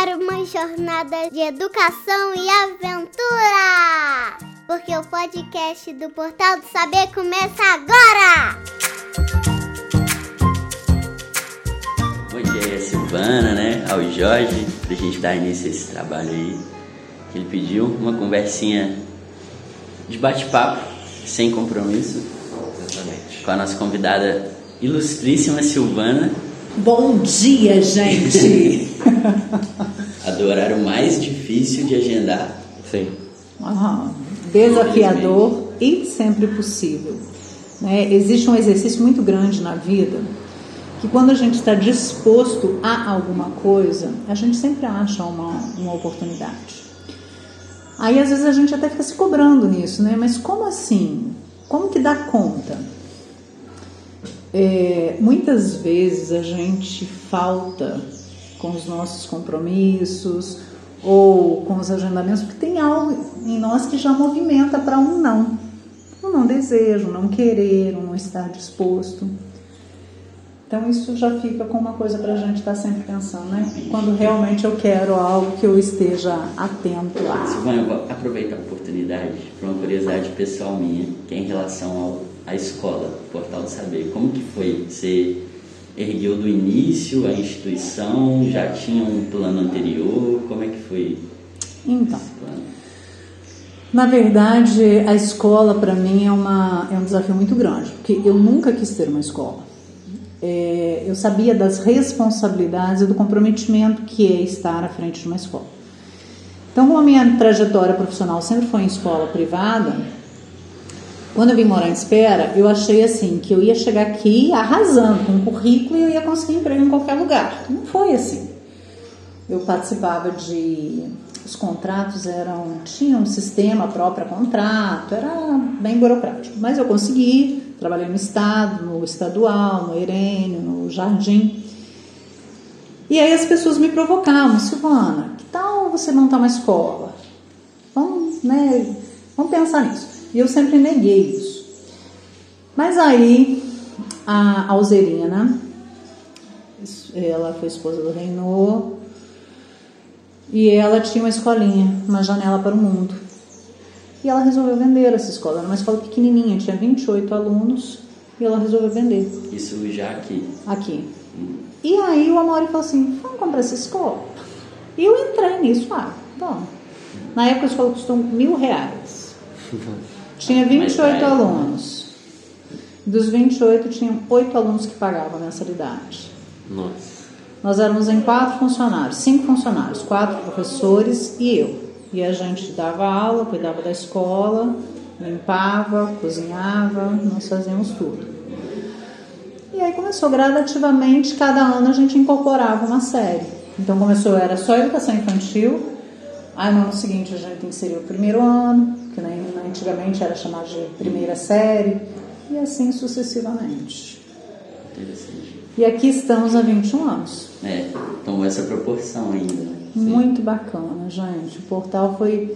para uma jornada de educação e aventura! Porque o podcast do Portal do Saber começa agora! Bom dia a Silvana, né? Ao Jorge, pra gente dar início a esse trabalho aí. Que ele pediu uma conversinha de bate-papo, sem compromisso. Exatamente. Com a nossa convidada ilustríssima Silvana. Bom dia, gente! a do horário mais difícil de agendar. Sim. Aham. Desafiador e sempre possível. Né? Existe um exercício muito grande na vida que quando a gente está disposto a alguma coisa, a gente sempre acha uma, uma oportunidade. Aí às vezes a gente até fica se cobrando nisso, né? Mas como assim? Como que dá conta? É, muitas vezes a gente falta com os nossos compromissos ou com os agendamentos, porque tem algo em nós que já movimenta para um não. Um não desejo, um não querer, um não estar disposto. Então isso já fica com uma coisa para a gente estar tá sempre pensando, né? Quando realmente eu quero algo que eu esteja atento a. Silvana, eu vou aproveitar a oportunidade para uma curiosidade pessoal minha, que é em relação ao, à escola, Portal do Saber. Como que foi? Você ergueu do início a instituição? Já tinha um plano anterior? Como é que foi? Então, na verdade, a escola para mim é, uma, é um desafio muito grande, porque eu nunca quis ter uma escola é, eu sabia das responsabilidades e do comprometimento que é estar à frente de uma escola. Então, como a minha trajetória profissional sempre foi em escola privada, quando eu vim morar em Espera, eu achei assim que eu ia chegar aqui arrasando com um currículo e eu ia conseguir emprego em qualquer lugar. Não foi assim. Eu participava de os contratos eram tinham um sistema próprio contrato, era bem burocrático, mas eu consegui Trabalhei no Estado, no Estadual, no Irênio, no Jardim. E aí as pessoas me provocavam, Silvana, que tal você montar uma escola? Vamos, né, vamos pensar nisso. E eu sempre neguei isso. Mas aí a Alzerina, ela foi esposa do Reinô, e ela tinha uma escolinha, uma janela para o mundo. E ela resolveu vender essa escola. Era uma escola pequenininha, tinha 28 alunos e ela resolveu vender. Isso já aqui? Aqui. Hum. E aí o Amori falou assim: vamos comprar essa escola? E eu entrei nisso. Ah, bom. Na época a escola custou mil reais. Tinha 28 alunos. Dos 28, tinham 8 alunos que pagavam a mensalidade. Nossa. Nós éramos em quatro funcionários, cinco funcionários, quatro professores e eu. E a gente dava aula, cuidava da escola, limpava, cozinhava, nós fazíamos tudo. E aí começou gradativamente, cada ano a gente incorporava uma série. Então começou, era só educação infantil, aí no ano seguinte a gente inseriu o primeiro ano, que antigamente era chamado de primeira série, e assim sucessivamente. Interessante. E aqui estamos há 21 anos. É, então essa proporção ainda. Né? Muito bacana, gente. O portal foi.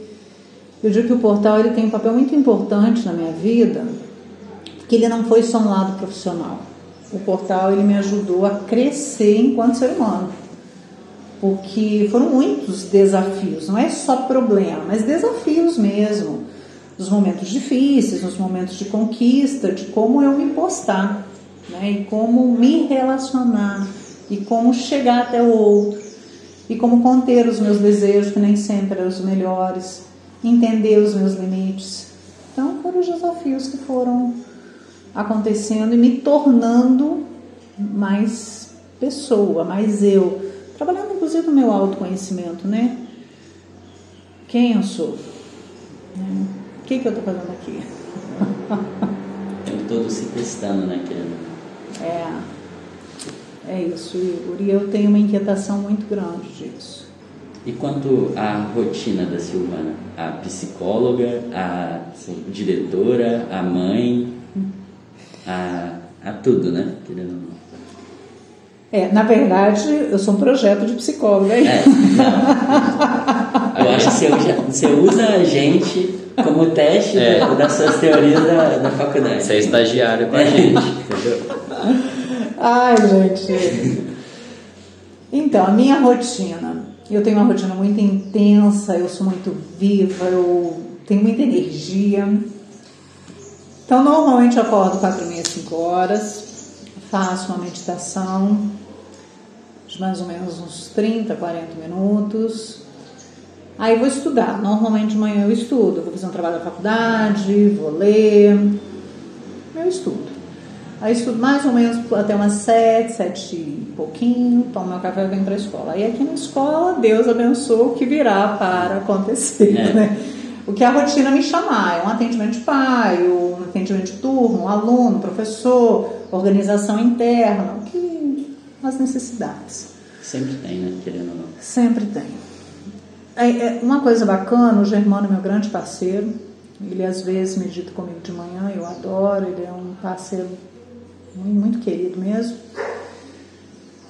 Eu digo que o portal ele tem um papel muito importante na minha vida, porque ele não foi só um lado profissional. O portal ele me ajudou a crescer enquanto ser humano, porque foram muitos desafios. Não é só problema, mas desafios mesmo. Nos momentos difíceis, nos momentos de conquista, de como eu me postar, né? E como me relacionar e como chegar até o outro e como conter os meus desejos, que nem sempre eram os melhores, entender os meus limites. Então, foram os desafios que foram acontecendo e me tornando mais pessoa, mais eu, trabalhando inclusive no meu autoconhecimento, né? Quem eu sou? Né? O que, que eu estou fazendo aqui? Tempo todo se testando, né, querendo? É. É isso, Igor. E eu tenho uma inquietação muito grande disso. E quanto à rotina da Silvana? A psicóloga, a Sim. diretora, a mãe, a, a tudo, né? Querendo é, na verdade, eu sou um projeto de psicóloga. Hein? É, eu acho que você usa, você usa a gente como teste é. das suas teorias da, da faculdade. Você é estagiário com a gente, entendeu? Ai, gente. Então, a minha rotina. Eu tenho uma rotina muito intensa, eu sou muito viva, eu tenho muita energia. Então, normalmente eu acordo 4 meia, 5 horas, faço uma meditação de mais ou menos uns 30, 40 minutos. Aí vou estudar. Normalmente de manhã eu estudo, vou fazer um trabalho da faculdade, vou ler. Eu estudo. Aí estudo mais ou menos até umas sete, sete e pouquinho, tomo meu café e venho para a escola. Aí aqui na escola, Deus abençoe o que virá para acontecer, é. né? O que a rotina me chamar, é um atendimento de pai, um atendimento de turno, um aluno, professor, organização interna, o que as necessidades. Sempre tem, né? Querendo ou não. Sempre tem. É, é uma coisa bacana, o Germano é meu grande parceiro. Ele às vezes medita comigo de manhã, eu adoro, ele é um parceiro muito, querido mesmo.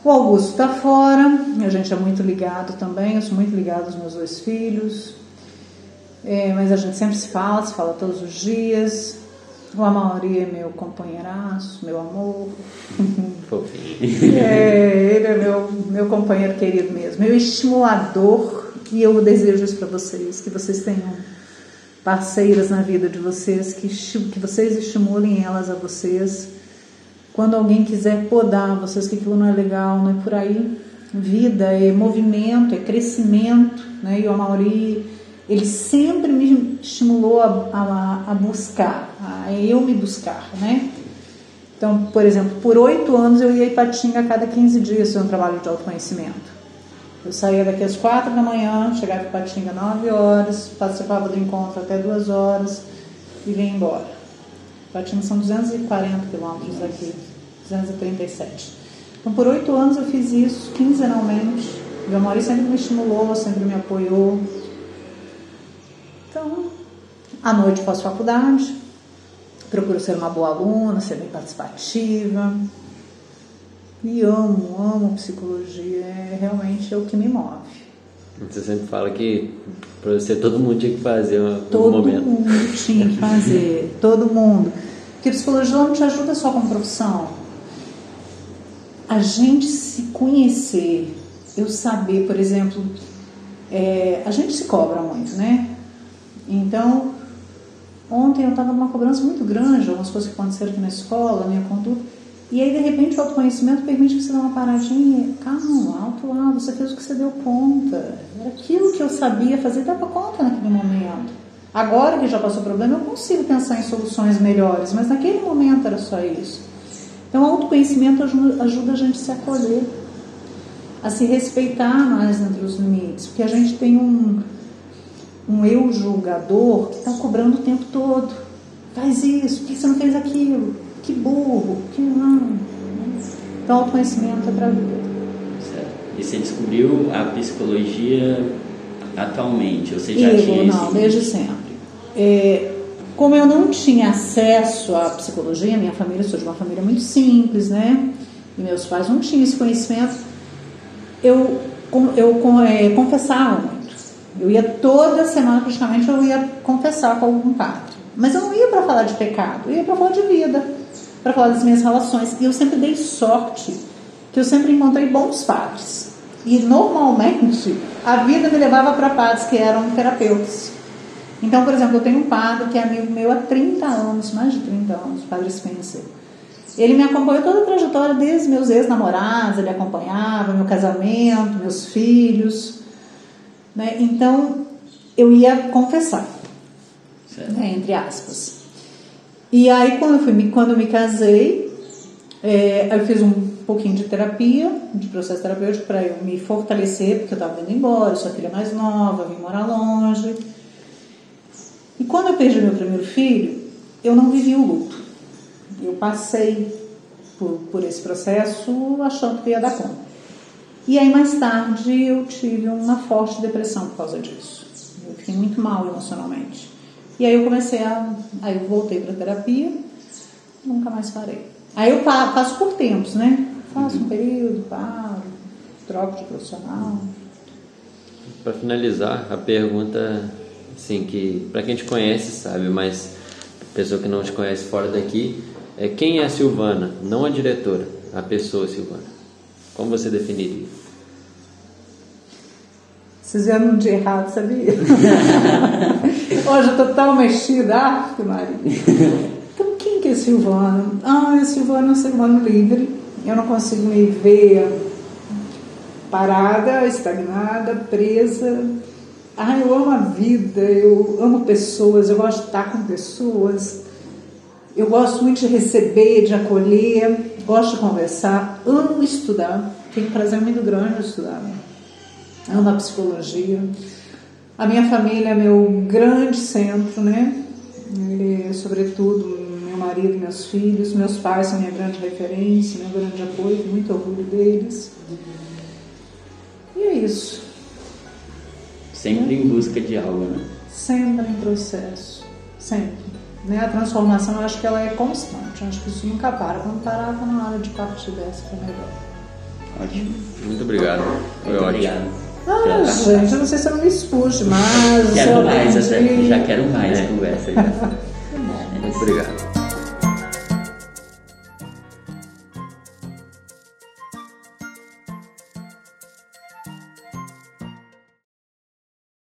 O Augusto está fora, a gente é muito ligado também, eu sou muito ligado aos meus dois filhos. É, mas a gente sempre se fala, se fala todos os dias. O Amauri é meu companheiraço, meu amor. É, ele é meu, meu companheiro querido mesmo, meu estimulador. E eu desejo isso para vocês, que vocês tenham parceiras na vida de vocês, que, que vocês estimulem elas a vocês. Quando alguém quiser podar vocês que aquilo não é legal, não é por aí. Vida é movimento, é crescimento, né? E o Amauri ele sempre me estimulou a, a, a buscar, a eu me buscar, né? Então, por exemplo, por oito anos eu ia em Ipatinga a cada 15 dias fazer um trabalho de autoconhecimento. Eu saía daqui às quatro da manhã, chegava em Ipatinga nove horas, participava do encontro até duas horas e vinha embora. Ipatinga são 240 quilômetros daqui, 237. Então, por oito anos eu fiz isso quinzenalmente. Meu marido sempre me estimulou, sempre me apoiou, então, à noite faço faculdade, procuro ser uma boa aluna, ser bem participativa. E amo, amo psicologia, é realmente é o que me move. Você sempre fala que para você todo mundo tinha que fazer um todo momento. Todo mundo tinha que fazer, todo mundo. Porque psicologia não te ajuda só com profissão. A gente se conhecer, eu saber, por exemplo, é, a gente se cobra muito, né? Então, ontem eu estava numa cobrança muito grande, algumas coisas que aconteceram aqui na escola, minha conduta. E aí, de repente, o autoconhecimento permite que você dê uma paradinha. Calma, alto lá, você fez o que você deu conta. Era aquilo que eu sabia fazer, dava conta naquele momento. Agora que já passou o problema, eu consigo pensar em soluções melhores, mas naquele momento era só isso. Então, o autoconhecimento ajuda, ajuda a gente a se acolher, a se respeitar mais dentro dos limites, porque a gente tem um, um eu julgador que está cobrando o tempo todo. Faz isso, por que você não fez aquilo? Que burro, que não. Então, autoconhecimento é para a vida. Certo. E você descobriu a psicologia atualmente? Ou você já eu, tinha Não, esse... desde sempre. É, como eu não tinha acesso à psicologia, minha família, sou de uma família muito simples, né? E meus pais não tinham esse conhecimento. Eu, eu é, confessava muito. Eu ia toda semana, praticamente, eu ia confessar com algum padre. Mas eu não ia para falar de pecado, eu ia para falar de vida, para falar das minhas relações. E eu sempre dei sorte, que eu sempre encontrei bons padres. E normalmente a vida me levava para padres que eram terapeutas. Então, por exemplo, eu tenho um padre que é amigo meu há 30 anos, mais de 30 anos, o padre Spencer. Ele me acompanhou toda a trajetória desde meus ex-namorados, ele acompanhava meu casamento, meus filhos. Né? Então, eu ia confessar, né? entre aspas. E aí, quando eu, fui, quando eu me casei, é, eu fiz um pouquinho de terapia, de processo terapêutico, para eu me fortalecer, porque eu estava indo embora, eu sou a filha mais nova, vim morar longe. E quando eu perdi meu primeiro filho, eu não vivi o luto. Eu passei por, por esse processo achando que ia dar conta. E aí mais tarde eu tive uma forte depressão por causa disso. Eu fiquei muito mal emocionalmente. E aí eu comecei a. Aí eu voltei para terapia, nunca mais parei. Aí eu faço por tempos, né? Faço um período, paro, troco de profissional. Para finalizar, a pergunta, assim, que para quem te conhece sabe, mas pessoa que não te conhece fora daqui, é quem é a Silvana? Não a diretora, a pessoa Silvana. Como você definiria? Vocês vieram de errado, sabia? Hoje eu tô tão mexida, ah, que Maria. Então, quem que é Silvano? Ah, é Silvano é um ser humano livre. Eu não consigo me ver parada, estagnada, presa. Ah, eu amo a vida, eu amo pessoas, eu gosto de estar com pessoas. Eu gosto muito de receber, de acolher, gosto de conversar, amo estudar. Tenho um prazer muito grande de estudar. Né? Amo a psicologia. A minha família é meu grande centro, né? Sobretudo, meu marido, meus filhos, meus pais são minha grande referência, meu grande apoio, muito orgulho deles. E é isso. Sempre em busca de algo, né? Sempre em processo. Sempre. Né? A transformação, eu acho que ela é constante. Eu acho que isso nunca para. Quando parar, tá na hora de partir dessa para melhor. Ótimo. Muito obrigado. Foi Muito ótimo. obrigado. Ah, gente, eu não sei se eu não me expus mais. Quero mais, até, já quero mais É. conversa. Já. Muito obrigado.